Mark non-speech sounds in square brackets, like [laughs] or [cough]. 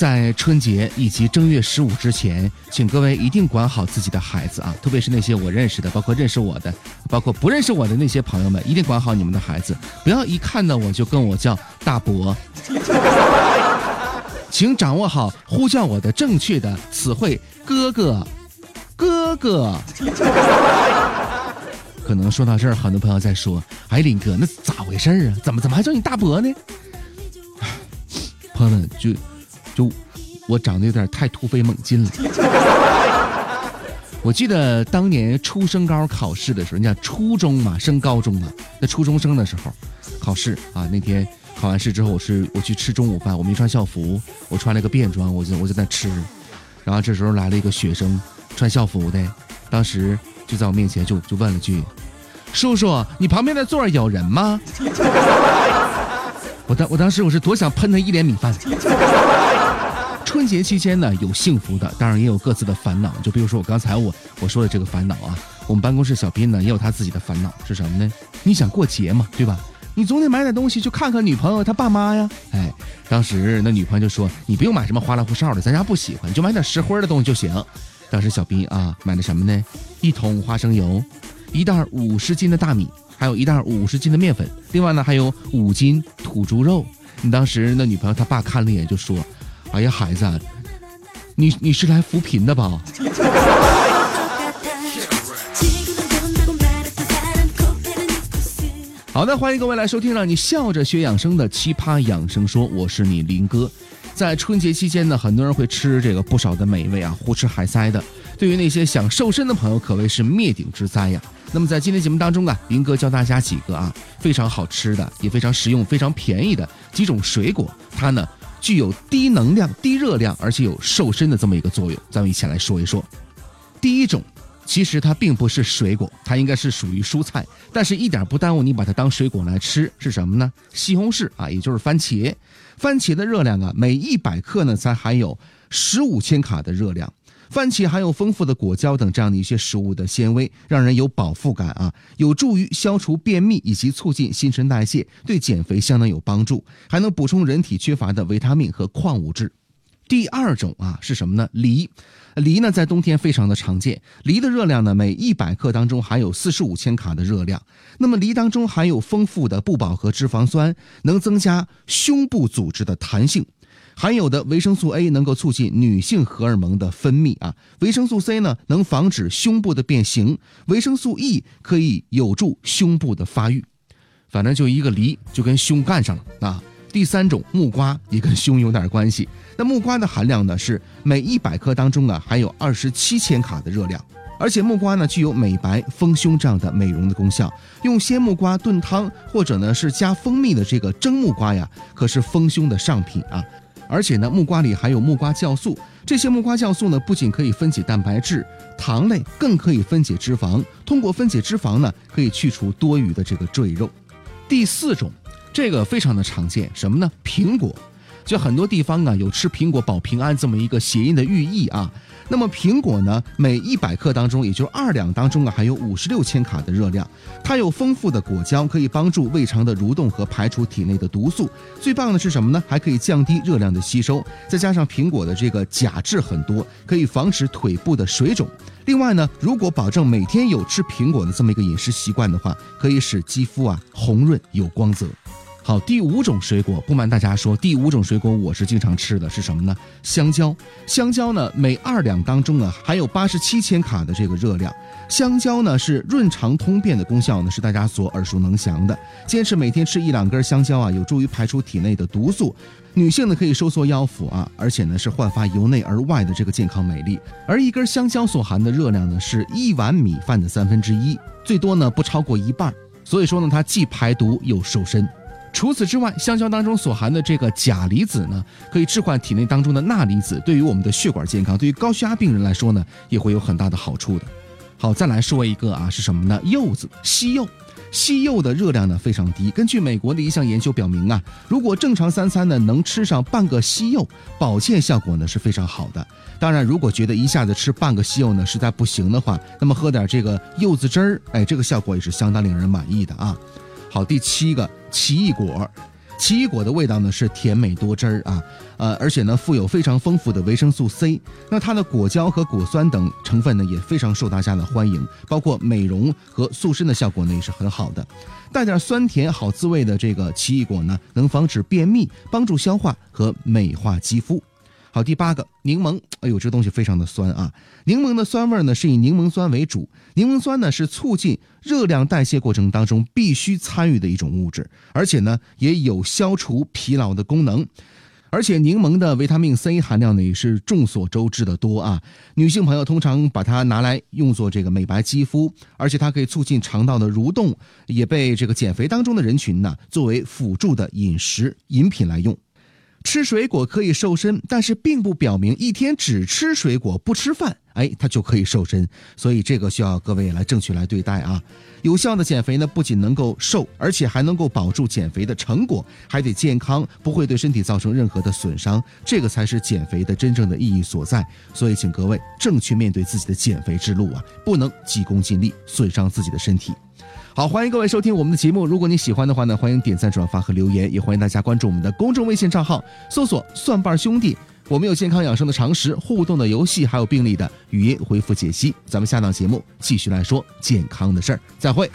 在春节以及正月十五之前，请各位一定管好自己的孩子啊！特别是那些我认识的，包括认识我的，包括不认识我的那些朋友们，一定管好你们的孩子，不要一看到我就跟我叫大伯。[laughs] 请掌握好呼叫我的正确的词汇，哥哥，哥哥。可能说到这儿，很多朋友在说：“哎，林哥，那咋回事啊？怎么怎么还叫你大伯呢？” [sighs] 朋友们，就我长得有点太突飞猛进了。我记得当年初升高考试的时候，人家初中嘛，升高中嘛，那初中生的时候考试啊，那天考完试之后，我是我去吃中午饭，我没穿校服，我穿了个便装，我就我就在吃。然后这时候来了一个学生，穿校服的，当时就在我面前就就问了句：“叔叔，你旁边的座有人吗？” [laughs] 我当我当时我是多想喷他一脸米饭。春节期间呢，有幸福的，当然也有各自的烦恼。就比如说我刚才我我说的这个烦恼啊，我们办公室小斌呢也有他自己的烦恼是什么呢？你想过节嘛，对吧？你总得买点东西，去看看女朋友她爸妈呀。哎，当时那女朋友就说：“你不用买什么花里胡哨的，咱家不喜欢，你就买点实惠的东西就行。”当时小斌啊买的什么呢？一桶花生油，一袋五十斤的大米。还有一袋五十斤的面粉，另外呢还有五斤土猪肉。你当时那女朋友她爸看了一眼就说：“哎呀孩子，你你是来扶贫的吧？” [laughs] 好的，欢迎各位来收听让你笑着学养生的奇葩养生说，我是你林哥。在春节期间呢，很多人会吃这个不少的美味啊，胡吃海塞的。对于那些想瘦身的朋友，可谓是灭顶之灾呀。那么在今天节目当中啊，林哥教大家几个啊非常好吃的，也非常实用、非常便宜的几种水果，它呢具有低能量、低热量，而且有瘦身的这么一个作用。咱们一起来说一说。第一种，其实它并不是水果，它应该是属于蔬菜，但是一点不耽误你把它当水果来吃。是什么呢？西红柿啊，也就是番茄。番茄的热量啊，每一百克呢才含有十五千卡的热量。番茄含有丰富的果胶等这样的一些食物的纤维，让人有饱腹感啊，有助于消除便秘以及促进新陈代谢，对减肥相当有帮助，还能补充人体缺乏的维他命和矿物质。第二种啊是什么呢？梨，梨呢在冬天非常的常见，梨的热量呢每一百克当中含有四十五千卡的热量。那么梨当中含有丰富的不饱和脂肪酸，能增加胸部组织的弹性。含有的维生素 A 能够促进女性荷尔蒙的分泌啊，维生素 C 呢能防止胸部的变形，维生素 E 可以有助胸部的发育。反正就一个梨就跟胸干上了啊。第三种木瓜也跟胸有点关系，那木瓜的含量呢是每一百克当中啊含有二十七千卡的热量，而且木瓜呢具有美白丰胸这样的美容的功效。用鲜木瓜炖汤或者呢是加蜂蜜的这个蒸木瓜呀，可是丰胸的上品啊。而且呢，木瓜里含有木瓜酵素，这些木瓜酵素呢，不仅可以分解蛋白质、糖类，更可以分解脂肪。通过分解脂肪呢，可以去除多余的这个赘肉。第四种，这个非常的常见，什么呢？苹果。就很多地方啊，有吃苹果保平安这么一个谐音的寓意啊。那么苹果呢，每一百克当中，也就二两当中啊，含有五十六千卡的热量。它有丰富的果胶，可以帮助胃肠的蠕动和排除体内的毒素。最棒的是什么呢？还可以降低热量的吸收。再加上苹果的这个钾质很多，可以防止腿部的水肿。另外呢，如果保证每天有吃苹果的这么一个饮食习惯的话，可以使肌肤啊红润有光泽。好，第五种水果，不瞒大家说，第五种水果我是经常吃的，是什么呢？香蕉。香蕉呢，每二两当中呢含有八十七千卡的这个热量。香蕉呢是润肠通便的功效呢，是大家所耳熟能详的。坚持每天吃一两根香蕉啊，有助于排出体内的毒素。女性呢可以收缩腰腹啊，而且呢是焕发由内而外的这个健康美丽。而一根香蕉所含的热量呢是一碗米饭的三分之一，最多呢不超过一半。所以说呢，它既排毒又瘦身。除此之外，香蕉当中所含的这个钾离子呢，可以置换体内当中的钠离子，对于我们的血管健康，对于高血压病人来说呢，也会有很大的好处的。好，再来说一个啊，是什么呢？柚子，西柚。西柚的热量呢非常低。根据美国的一项研究表明啊，如果正常三餐呢能吃上半个西柚，保健效果呢是非常好的。当然，如果觉得一下子吃半个西柚呢实在不行的话，那么喝点这个柚子汁儿，哎，这个效果也是相当令人满意的啊。好，第七个奇异果。奇异果的味道呢是甜美多汁儿啊，呃，而且呢富有非常丰富的维生素 C，那它的果胶和果酸等成分呢也非常受大家的欢迎，包括美容和塑身的效果呢也是很好的，带点酸甜好滋味的这个奇异果呢能防止便秘，帮助消化和美化肌肤。好，第八个柠檬，哎呦，这东西非常的酸啊！柠檬的酸味呢是以柠檬酸为主，柠檬酸呢是促进热量代谢过程当中必须参与的一种物质，而且呢也有消除疲劳的功能。而且柠檬的维他命 C 含量呢也是众所周知的多啊，女性朋友通常把它拿来用作这个美白肌肤，而且它可以促进肠道的蠕动，也被这个减肥当中的人群呢作为辅助的饮食饮品来用。吃水果可以瘦身，但是并不表明一天只吃水果不吃饭，哎，它就可以瘦身。所以这个需要各位来正确来对待啊！有效的减肥呢，不仅能够瘦，而且还能够保住减肥的成果，还得健康，不会对身体造成任何的损伤。这个才是减肥的真正的意义所在。所以，请各位正确面对自己的减肥之路啊，不能急功近利，损伤自己的身体。好，欢迎各位收听我们的节目。如果你喜欢的话呢，欢迎点赞、转发和留言，也欢迎大家关注我们的公众微信账号，搜索“蒜瓣兄弟”。我们有健康养生的常识、互动的游戏，还有病例的语音回复解析。咱们下档节目继续来说健康的事儿，再会。